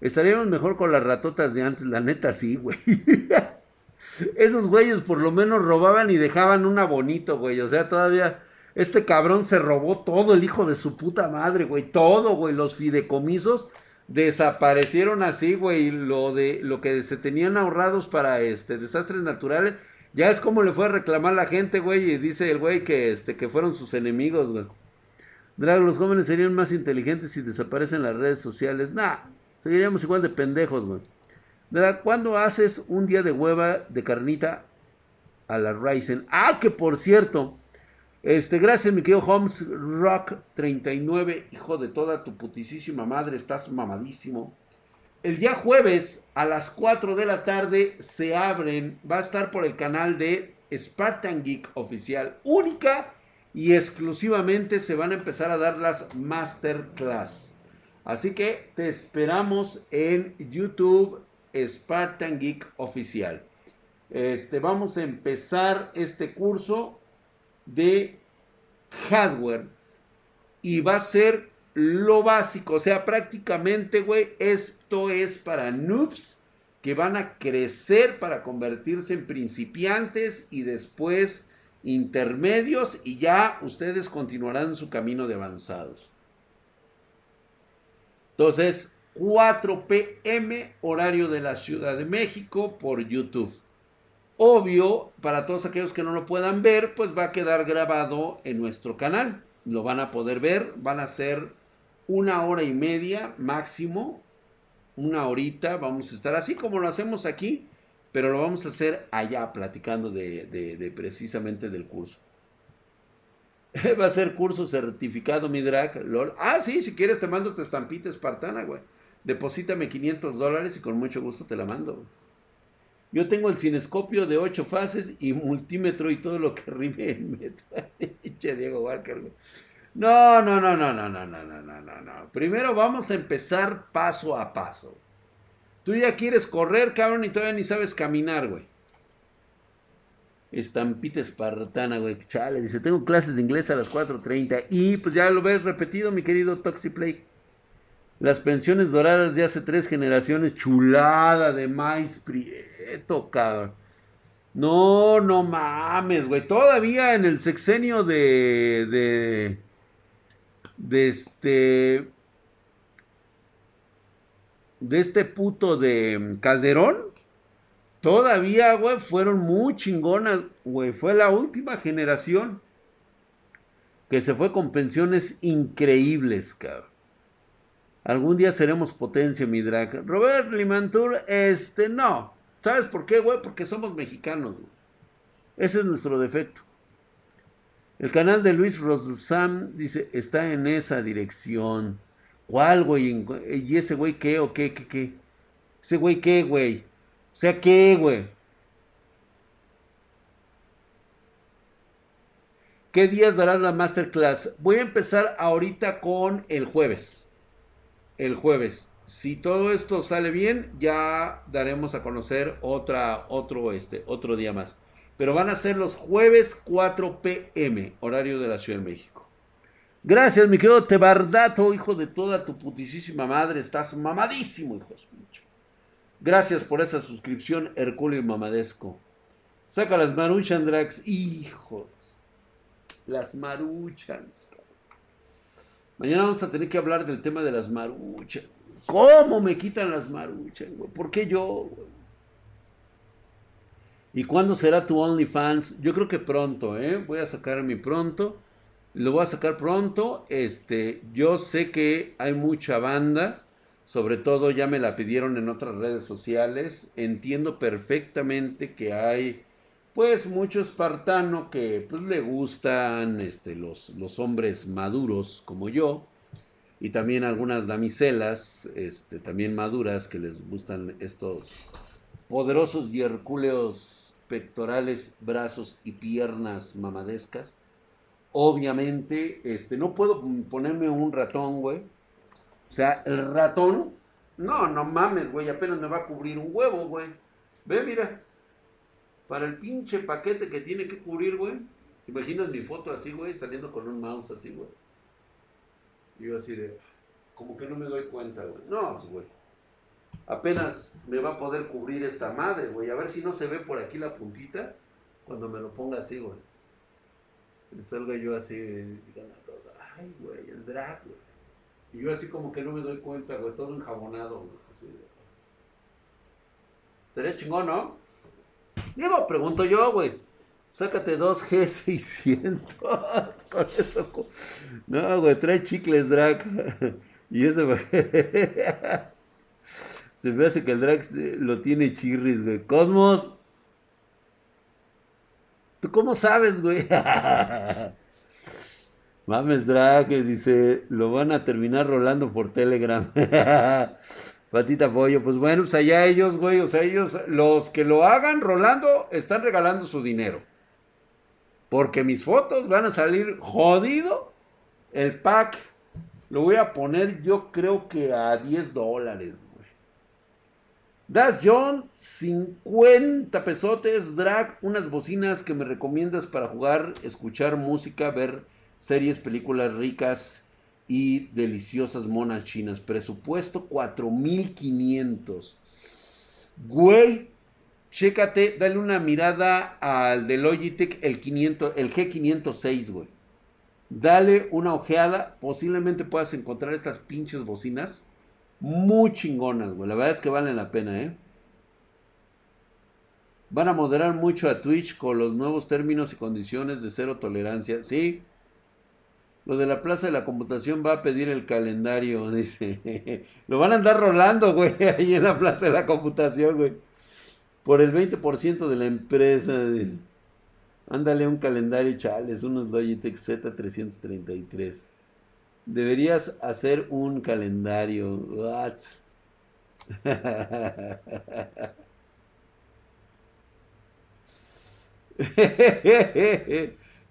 Estaríamos mejor con las ratotas de antes, la neta sí, güey. *laughs* Esos güeyes por lo menos robaban y dejaban una bonito, güey. O sea, todavía este cabrón se robó todo el hijo de su puta madre, güey. Todo, güey. Los fideicomisos desaparecieron así, güey, lo de lo que se tenían ahorrados para este desastres naturales, ya es como le fue a reclamar la gente, güey, y dice el güey que este que fueron sus enemigos, güey. Drag, los jóvenes serían más inteligentes si desaparecen las redes sociales. Nah, seguiríamos igual de pendejos, güey. Drag, ¿cuándo haces un día de hueva de carnita a la Ryzen? Ah, que por cierto, este, gracias, mi querido Holmes Rock 39, hijo de toda tu putisísima madre, estás mamadísimo. El día jueves a las 4 de la tarde se abren, va a estar por el canal de Spartan Geek Oficial, única y exclusivamente se van a empezar a dar las masterclass. Así que te esperamos en YouTube Spartan Geek Oficial. Este, vamos a empezar este curso de hardware y va a ser lo básico, o sea, prácticamente, güey, esto es para noobs que van a crecer para convertirse en principiantes y después intermedios y ya ustedes continuarán su camino de avanzados. Entonces, 4 pm horario de la Ciudad de México por YouTube. Obvio, para todos aquellos que no lo puedan ver, pues va a quedar grabado en nuestro canal. Lo van a poder ver, van a ser una hora y media máximo, una horita, vamos a estar así como lo hacemos aquí, pero lo vamos a hacer allá platicando de, precisamente del curso. *laughs* Va a ser curso certificado, mi drag, LOL. Ah, sí, si quieres te mando tu estampita espartana, güey. Deposítame 500 dólares y con mucho gusto te la mando. Yo tengo el cinescopio de ocho fases y multímetro y todo lo que rime en metro. *laughs* Diego Walker. No, no, no, no, no, no, no, no, no, no. Primero vamos a empezar paso a paso. Tú ya quieres correr, cabrón, y todavía ni sabes caminar, güey. Estampita espartana, güey. Chale, dice, tengo clases de inglés a las 4.30. Y pues ya lo ves repetido, mi querido Toxiplay. Las pensiones doradas de hace tres generaciones, chulada de maíz prieto, cabrón. No, no mames, güey. Todavía en el sexenio de, de, de este, de este puto de Calderón, todavía, güey, fueron muy chingonas, güey. Fue la última generación que se fue con pensiones increíbles, cabrón. Algún día seremos potencia, mi drag. Robert Limantur, este, no. ¿Sabes por qué, güey? Porque somos mexicanos, Ese es nuestro defecto. El canal de Luis Rosam dice, está en esa dirección. ¿Cuál, güey? ¿Y ese güey qué o qué, qué, qué? ¿Ese güey qué, güey? O sea, ¿qué, güey? ¿Qué días darás la masterclass? Voy a empezar ahorita con el jueves el jueves. Si todo esto sale bien, ya daremos a conocer otra, otro, este, otro día más. Pero van a ser los jueves 4 pm, horario de la Ciudad de México. Gracias, mi querido Tebardato, hijo de toda tu putisísima madre. Estás mamadísimo, hijo de Gracias por esa suscripción, Herculeo Mamadesco. Saca las maruchan, Drax. Hijos. Las maruchan. Mañana vamos a tener que hablar del tema de las maruchas. ¿Cómo me quitan las maruchas, güey? ¿Por qué yo, ¿Y cuándo será tu OnlyFans? Yo creo que pronto, ¿eh? Voy a sacar mi pronto. Lo voy a sacar pronto. Este, yo sé que hay mucha banda. Sobre todo ya me la pidieron en otras redes sociales. Entiendo perfectamente que hay pues mucho espartano que pues le gustan este, los, los hombres maduros como yo y también algunas damiselas este, también maduras que les gustan estos poderosos y hercúleos pectorales, brazos y piernas mamadescas. Obviamente, este, no puedo ponerme un ratón, güey. O sea, el ratón, no, no mames, güey, apenas me va a cubrir un huevo, güey. Ve, mira, para el pinche paquete que tiene que cubrir, güey. ¿Te imaginas mi foto así, güey? Saliendo con un mouse así, güey. Y yo así de, como que no me doy cuenta, güey. No, pues, güey. Apenas me va a poder cubrir esta madre, güey. A ver si no se ve por aquí la puntita cuando me lo ponga así, güey. Y salga yo así, digan ay, güey, el drag, güey. Y yo así como que no me doy cuenta, güey, todo enjabonado, güey. Así de... chingón, ¿no? Digo, pregunto yo, güey. Sácate dos G600. *laughs* Con eso. No, güey, trae chicles drag. *laughs* Y ese. Se me hace que el drag lo tiene chirris, güey. Cosmos. ¿Tú cómo sabes, güey? *laughs* Mames drag, dice, lo van a terminar rolando por Telegram. *laughs* Patita pollo, pues bueno, pues allá ellos, güey, o sea, ellos, los que lo hagan rolando, están regalando su dinero. Porque mis fotos van a salir jodido. El pack lo voy a poner yo creo que a 10 dólares. Das John, 50 pesotes, drag, unas bocinas que me recomiendas para jugar, escuchar música, ver series, películas ricas y deliciosas monas chinas. Presupuesto 4500. Güey, chécate, dale una mirada al de Logitech, el, 500, el G506, güey. Dale una ojeada, posiblemente puedas encontrar estas pinches bocinas muy chingonas, güey. La verdad es que valen la pena, ¿eh? Van a moderar mucho a Twitch con los nuevos términos y condiciones de cero tolerancia. Sí, lo de la Plaza de la Computación va a pedir el calendario, *laughs* dice. Lo van a andar rolando, güey, *laughs* ahí en la Plaza de la Computación, güey. Por el 20% de la empresa. Ándale un calendario, chales, unos Logitech Z333. Deberías hacer un calendario. What? *laughs*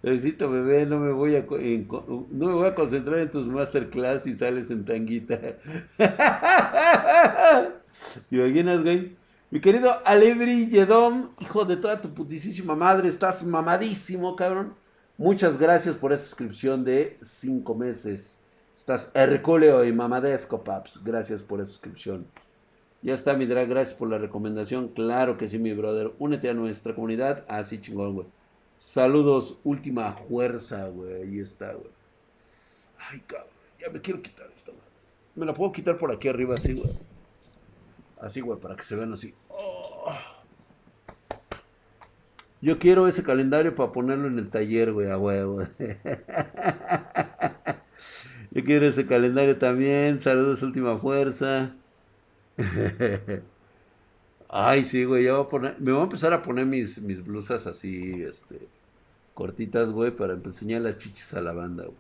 Necesito bebé, no me voy a no me voy a concentrar en tus masterclass y sales en tanguita. *laughs* ¿Te imaginas, güey? Mi querido Alebri Yedom, hijo de toda tu putisísima madre, estás mamadísimo, cabrón. Muchas gracias por esa suscripción de cinco meses. Estás hercúleo y mamadesco, paps. Gracias por esa suscripción. Ya está, mi drag. Gracias por la recomendación. Claro que sí, mi brother. Únete a nuestra comunidad. Así chingón, güey. Saludos, última fuerza, güey. Ahí está, güey. Ay, cabrón. Ya me quiero quitar esta, güey. Me la puedo quitar por aquí arriba, así, güey. Así, güey, para que se vean así. Oh. Yo quiero ese calendario para ponerlo en el taller, güey, a huevo. *laughs* Yo quiero ese calendario también. Saludos, última fuerza. *laughs* Ay, sí, güey, me voy a empezar a poner mis, mis blusas así, este, cortitas, güey, para enseñar las chichis a la banda, güey.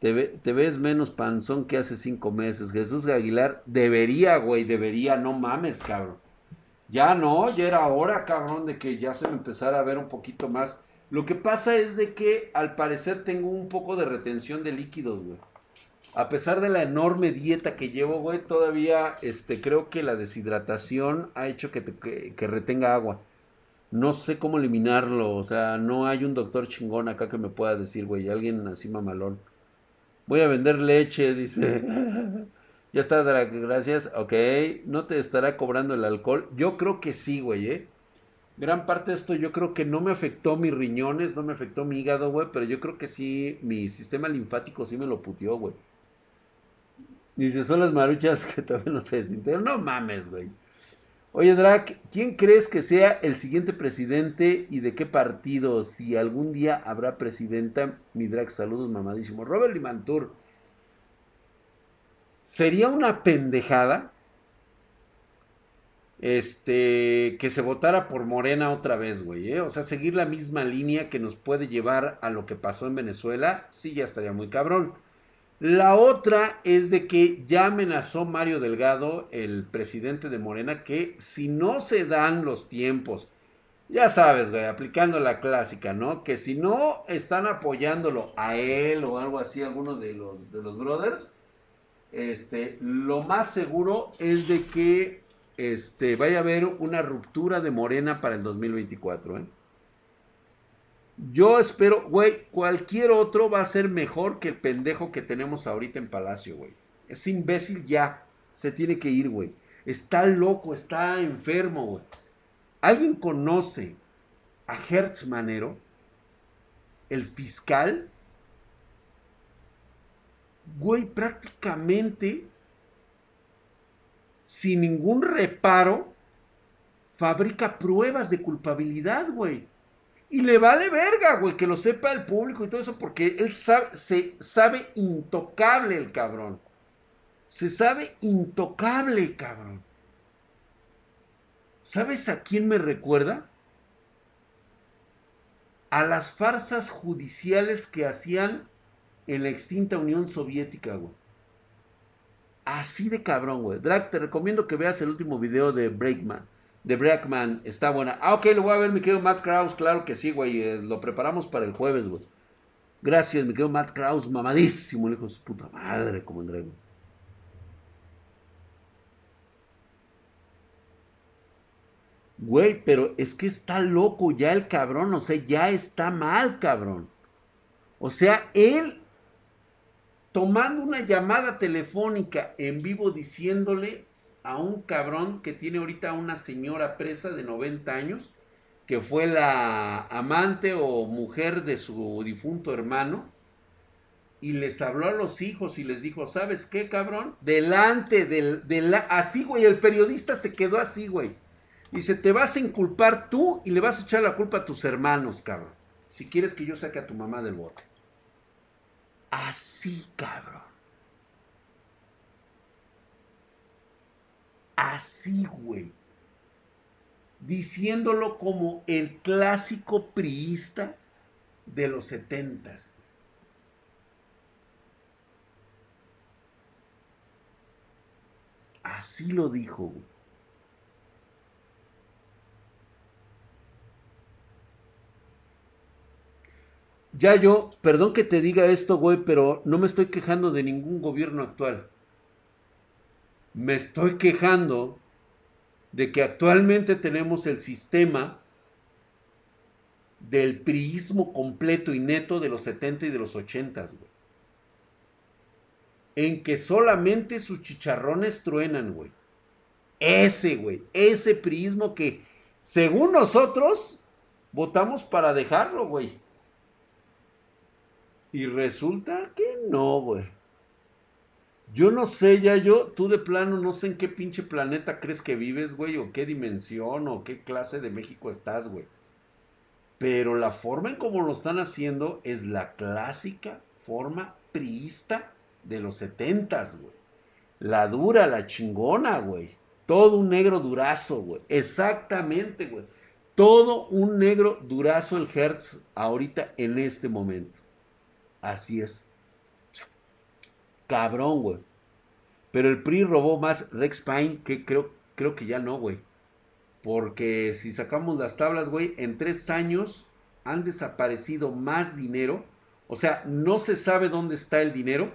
Te, te, ves menos panzón que hace cinco meses. Jesús Aguilar, debería, güey, debería, no mames, cabrón. Ya no, ya era hora, cabrón, de que ya se me empezara a ver un poquito más. Lo que pasa es de que al parecer tengo un poco de retención de líquidos, güey a pesar de la enorme dieta que llevo, güey, todavía este, creo que la deshidratación ha hecho que, te, que, retenga agua. No sé cómo eliminarlo. O sea, no hay un doctor chingón acá que me pueda decir, güey. Alguien así mamalón. Voy a vender leche, dice. *laughs* ya está, gracias. Ok. ¿No te estará cobrando el alcohol? Yo creo que sí, güey, ¿eh? Gran parte de esto yo creo que no me afectó mis riñones, no me afectó mi hígado, güey. Pero yo creo que sí, mi sistema linfático sí me lo puteó, güey. Dice, son las maruchas que todavía no se desintegran. No mames, güey. Oye, Drac, ¿quién crees que sea el siguiente presidente y de qué partido? Si algún día habrá presidenta, mi Drac, saludos, mamadísimo. Robert Limantur. Sería una pendejada este, que se votara por Morena otra vez, güey, ¿eh? O sea, seguir la misma línea que nos puede llevar a lo que pasó en Venezuela, sí, ya estaría muy cabrón. La otra es de que ya amenazó Mario Delgado, el presidente de Morena, que si no se dan los tiempos, ya sabes, güey, aplicando la clásica, ¿no? Que si no están apoyándolo a él o algo así, alguno de los, de los brothers, este, lo más seguro es de que este, vaya a haber una ruptura de Morena para el 2024, ¿eh? Yo espero, güey, cualquier otro va a ser mejor que el pendejo que tenemos ahorita en Palacio, güey. Es imbécil ya. Se tiene que ir, güey. Está loco, está enfermo, güey. ¿Alguien conoce a Hertz Manero? El fiscal. Güey, prácticamente sin ningún reparo fabrica pruebas de culpabilidad, güey. Y le vale verga, güey, que lo sepa el público y todo eso, porque él sabe, se sabe intocable el cabrón. Se sabe intocable, cabrón. ¿Sabes a quién me recuerda? A las farsas judiciales que hacían en la extinta Unión Soviética, güey. Así de cabrón, güey. Drag, te recomiendo que veas el último video de Breakman de Brackman está buena. Ah, ok, lo voy a ver, mi querido Matt Kraus. Claro que sí, güey. Eh, lo preparamos para el jueves, güey. Gracias, mi querido Matt Kraus. Mamadísimo, el hijo de puta madre, como André, Güey, pero es que está loco ya el cabrón, o sea, ya está mal, cabrón. O sea, él tomando una llamada telefónica en vivo diciéndole a un cabrón que tiene ahorita una señora presa de 90 años, que fue la amante o mujer de su difunto hermano, y les habló a los hijos y les dijo, ¿sabes qué, cabrón? Delante del, de la... Así, güey, el periodista se quedó así, güey. Dice, te vas a inculpar tú y le vas a echar la culpa a tus hermanos, cabrón. Si quieres que yo saque a tu mamá del bote. Así, cabrón. Así, güey. Diciéndolo como el clásico priista de los setentas. Así lo dijo. Ya yo, perdón que te diga esto, güey, pero no me estoy quejando de ningún gobierno actual me estoy quejando de que actualmente tenemos el sistema del priismo completo y neto de los 70 y de los 80, güey. En que solamente sus chicharrones truenan, güey. Ese, güey. Ese priismo que, según nosotros, votamos para dejarlo, güey. Y resulta que no, güey. Yo no sé, ya yo, tú de plano, no sé en qué pinche planeta crees que vives, güey, o qué dimensión, o qué clase de México estás, güey. Pero la forma en cómo lo están haciendo es la clásica forma priista de los setentas, güey. La dura, la chingona, güey. Todo un negro durazo, güey. Exactamente, güey. Todo un negro durazo el Hertz ahorita en este momento. Así es cabrón, güey. Pero el PRI robó más Rex Pine que creo, creo que ya no, güey. Porque si sacamos las tablas, güey, en tres años han desaparecido más dinero. O sea, no se sabe dónde está el dinero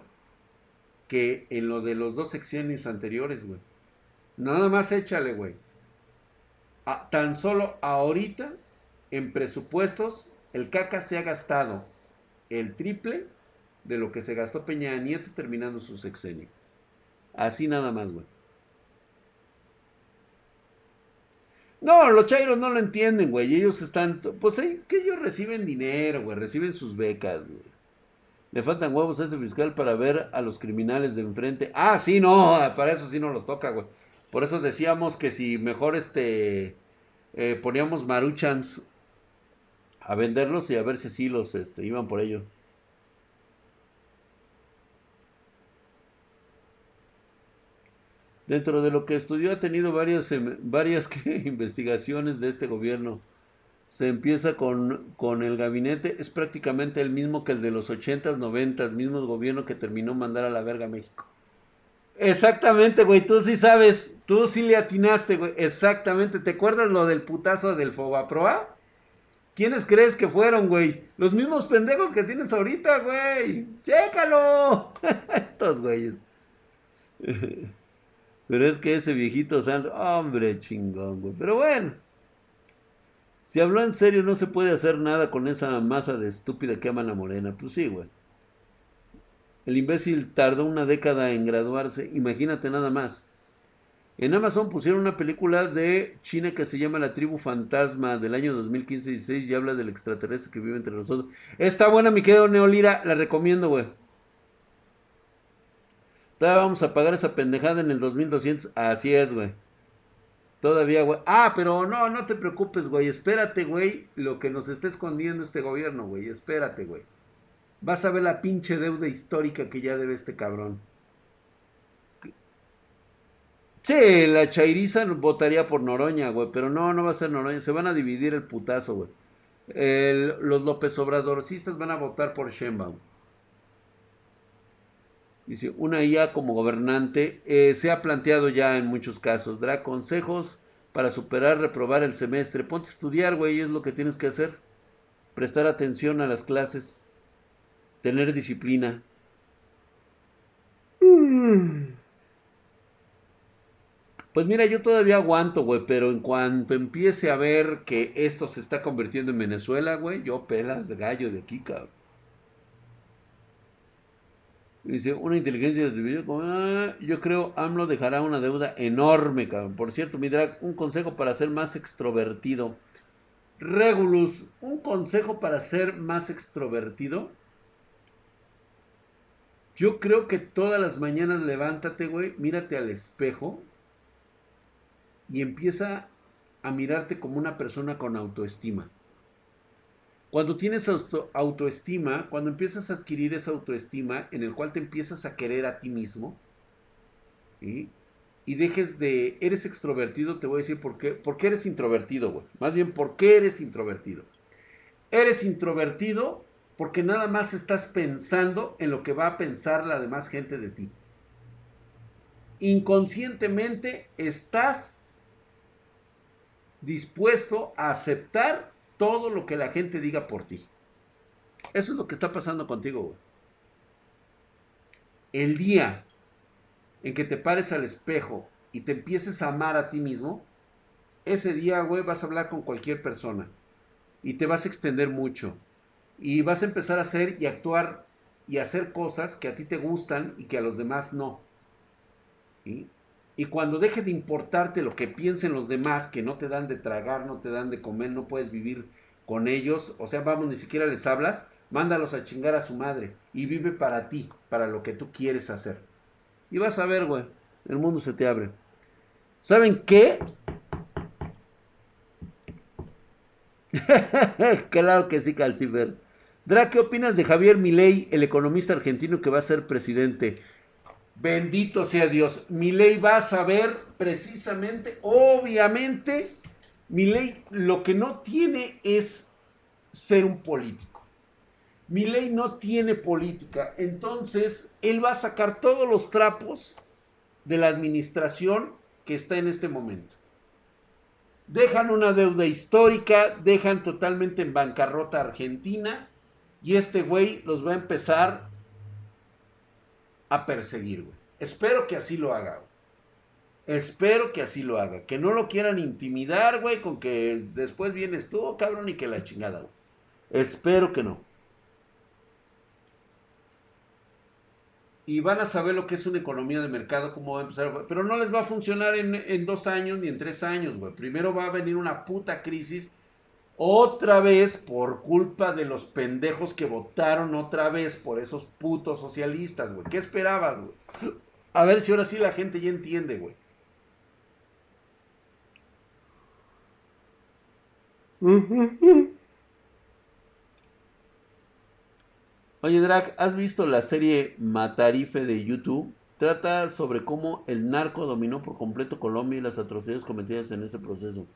que en lo de los dos sexenios anteriores, güey. Nada más échale, güey. tan solo ahorita en presupuestos, el caca se ha gastado el triple de lo que se gastó Peña Nieto terminando su sexenio. Así nada más, güey. No, los chairos no lo entienden, güey. Ellos están. Pues es que ellos reciben dinero, güey. Reciben sus becas, güey. Le faltan huevos a ese fiscal para ver a los criminales de enfrente. Ah, sí, no. Para eso sí no los toca, güey. Por eso decíamos que si mejor este. Eh, poníamos maruchans a venderlos y a ver si sí los este, iban por ello. Dentro de lo que estudió ha tenido varias, em, *laughs* investigaciones de este gobierno. Se empieza con, el gabinete, es prácticamente el mismo que el de los 80s, 90s, mismo gobierno que terminó mandar a la verga México. Exactamente, güey, tú sí sabes, tú sí le atinaste, güey, exactamente. ¿Te acuerdas lo del putazo del Fobaproa? ¿Quiénes crees que fueron, güey? Los mismos pendejos que tienes ahorita, güey. ¡Chécalo! *laughs* Estos güeyes. *laughs* Pero es que ese viejito santo, hombre chingón, güey. Pero bueno. Si habló en serio, no se puede hacer nada con esa masa de estúpida que aman a Morena. Pues sí, güey. El imbécil tardó una década en graduarse. Imagínate nada más. En Amazon pusieron una película de China que se llama La Tribu Fantasma del año 2015-16 y habla del extraterrestre que vive entre nosotros. Está buena, mi querido Neolira. La recomiendo, güey. Todavía vamos a pagar esa pendejada en el 2200. Así es, güey. Todavía, güey. Ah, pero no, no te preocupes, güey. Espérate, güey. Lo que nos está escondiendo este gobierno, güey. Espérate, güey. Vas a ver la pinche deuda histórica que ya debe este cabrón. Sí, la chairiza votaría por Noroña, güey. Pero no, no va a ser Noroña. Se van a dividir el putazo, güey. los López Obradorcistas van a votar por Sheinbaum. Dice, una IA como gobernante eh, se ha planteado ya en muchos casos. Dará consejos para superar, reprobar el semestre. Ponte a estudiar, güey, es lo que tienes que hacer. Prestar atención a las clases. Tener disciplina. Pues mira, yo todavía aguanto, güey, pero en cuanto empiece a ver que esto se está convirtiendo en Venezuela, güey, yo pelas de gallo de aquí, cabrón. Dice, una inteligencia artificial, ah, yo creo AMLO dejará una deuda enorme, cabrón. Por cierto, mi drag, un consejo para ser más extrovertido. Regulus, un consejo para ser más extrovertido. Yo creo que todas las mañanas levántate, güey, mírate al espejo y empieza a mirarte como una persona con autoestima. Cuando tienes autoestima, cuando empiezas a adquirir esa autoestima en el cual te empiezas a querer a ti mismo, y dejes de, eres extrovertido, te voy a decir por qué, por qué eres introvertido, güey. Más bien, ¿por qué eres introvertido? Eres introvertido porque nada más estás pensando en lo que va a pensar la demás gente de ti. Inconscientemente estás dispuesto a aceptar todo lo que la gente diga por ti. Eso es lo que está pasando contigo, güey. El día en que te pares al espejo y te empieces a amar a ti mismo, ese día, güey, vas a hablar con cualquier persona y te vas a extender mucho y vas a empezar a hacer y actuar y hacer cosas que a ti te gustan y que a los demás no. Y cuando deje de importarte lo que piensen los demás, que no te dan de tragar, no te dan de comer, no puedes vivir con ellos, o sea, vamos, ni siquiera les hablas, mándalos a chingar a su madre y vive para ti, para lo que tú quieres hacer. Y vas a ver, güey, el mundo se te abre. ¿Saben qué? *laughs* claro que sí, Calcifer. Dra, ¿qué opinas de Javier Milei, el economista argentino que va a ser presidente? Bendito sea Dios. Mi ley va a saber precisamente, obviamente, mi ley lo que no tiene es ser un político. Mi ley no tiene política. Entonces, él va a sacar todos los trapos de la administración que está en este momento. Dejan una deuda histórica, dejan totalmente en bancarrota Argentina y este güey los va a empezar perseguir, güey. Espero que así lo haga. Espero que así lo haga. Que no lo quieran intimidar, güey, con que después vienes tú, cabrón, y que la chingada, güey. Espero que no. Y van a saber lo que es una economía de mercado, cómo va a empezar. Pero no les va a funcionar en, en dos años ni en tres años, güey. Primero va a venir una puta crisis otra vez por culpa de los pendejos que votaron otra vez por esos putos socialistas, güey. ¿Qué esperabas, güey? A ver si ahora sí la gente ya entiende, güey. Oye, Drag, ¿has visto la serie Matarife de YouTube? Trata sobre cómo el narco dominó por completo Colombia y las atrocidades cometidas en ese proceso.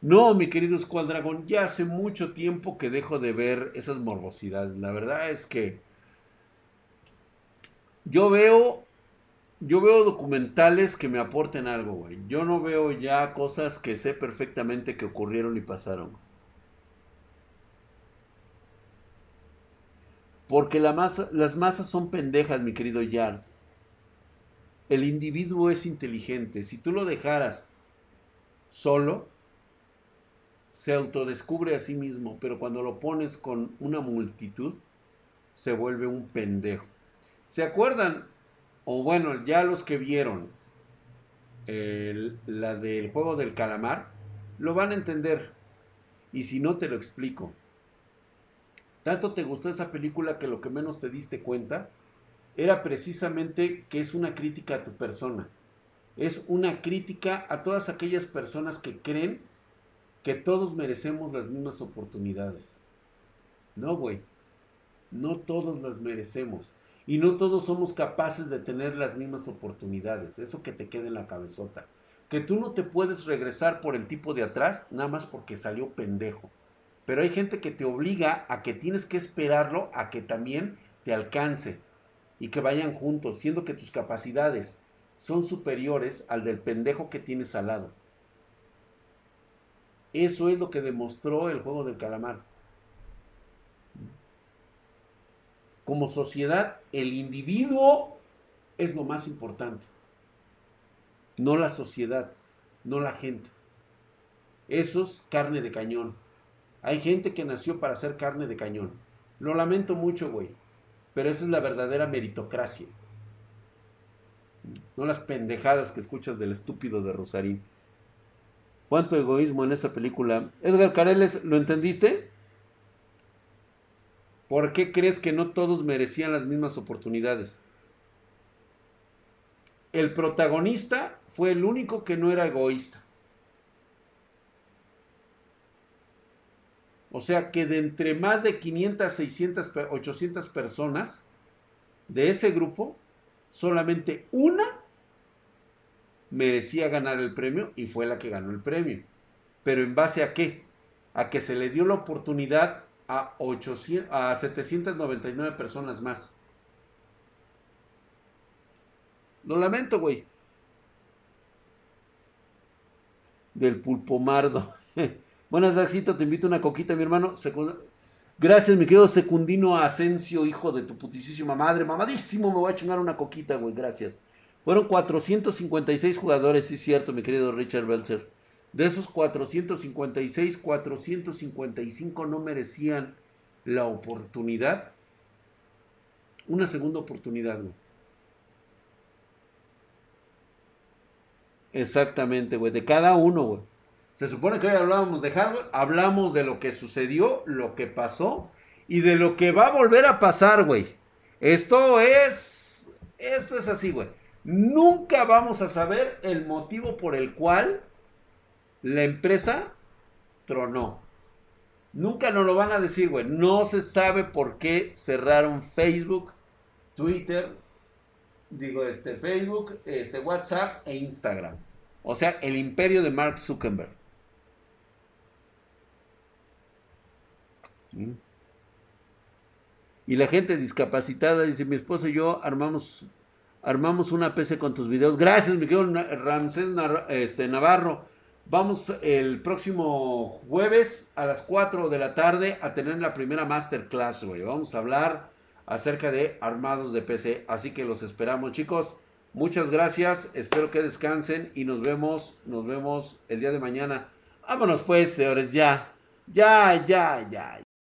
No, mi querido Squad Dragon, ya hace mucho tiempo que dejo de ver esas morbosidades. La verdad es que yo veo yo veo documentales que me aporten algo, güey. Yo no veo ya cosas que sé perfectamente que ocurrieron y pasaron. Porque las masas son pendejas, mi querido Jars. El individuo es inteligente. Si tú lo dejaras solo, se autodescubre a sí mismo, pero cuando lo pones con una multitud, se vuelve un pendejo. ¿Se acuerdan? O bueno, ya los que vieron la del juego del calamar, lo van a entender. Y si no, te lo explico. Tanto te gustó esa película que lo que menos te diste cuenta era precisamente que es una crítica a tu persona. Es una crítica a todas aquellas personas que creen que todos merecemos las mismas oportunidades. No, güey. No todos las merecemos. Y no todos somos capaces de tener las mismas oportunidades. Eso que te quede en la cabezota. Que tú no te puedes regresar por el tipo de atrás nada más porque salió pendejo. Pero hay gente que te obliga a que tienes que esperarlo a que también te alcance y que vayan juntos, siendo que tus capacidades son superiores al del pendejo que tienes al lado. Eso es lo que demostró el juego del calamar. Como sociedad, el individuo es lo más importante. No la sociedad, no la gente. Eso es carne de cañón. Hay gente que nació para ser carne de cañón. Lo lamento mucho, güey. Pero esa es la verdadera meritocracia. No las pendejadas que escuchas del estúpido de Rosarín. ¿Cuánto egoísmo en esa película? Edgar Careles, ¿lo entendiste? ¿Por qué crees que no todos merecían las mismas oportunidades? El protagonista fue el único que no era egoísta. O sea que de entre más de 500, 600, 800 personas de ese grupo, solamente una merecía ganar el premio y fue la que ganó el premio. Pero en base a qué? A que se le dio la oportunidad a, 800, a 799 personas más. Lo lamento, güey. Del pulpomardo. *laughs* Buenas, Daxito, te invito una coquita, mi hermano. Gracias, mi querido Secundino Asensio, hijo de tu putísima madre. Mamadísimo, me voy a chingar una coquita, güey. Gracias. Fueron 456 jugadores, sí es cierto, mi querido Richard Belzer. De esos 456, 455 no merecían la oportunidad. Una segunda oportunidad, güey. Exactamente, güey. De cada uno, güey. Se supone que hoy hablábamos de hardware, hablamos de lo que sucedió, lo que pasó y de lo que va a volver a pasar, güey. Esto es. Esto es así, güey. Nunca vamos a saber el motivo por el cual la empresa tronó. Nunca nos lo van a decir, güey. No se sabe por qué cerraron Facebook, Twitter, digo, este Facebook, este WhatsApp e Instagram. O sea, el imperio de Mark Zuckerberg. Y la gente discapacitada dice, mi esposo y yo armamos armamos una PC con tus videos. Gracias, mi querido Ramsés este, Navarro. Vamos el próximo jueves a las 4 de la tarde a tener la primera masterclass, güey. Vamos a hablar acerca de armados de PC. Así que los esperamos, chicos. Muchas gracias, espero que descansen y nos vemos, nos vemos el día de mañana. Vámonos pues, señores, ya. Ya, ya, ya.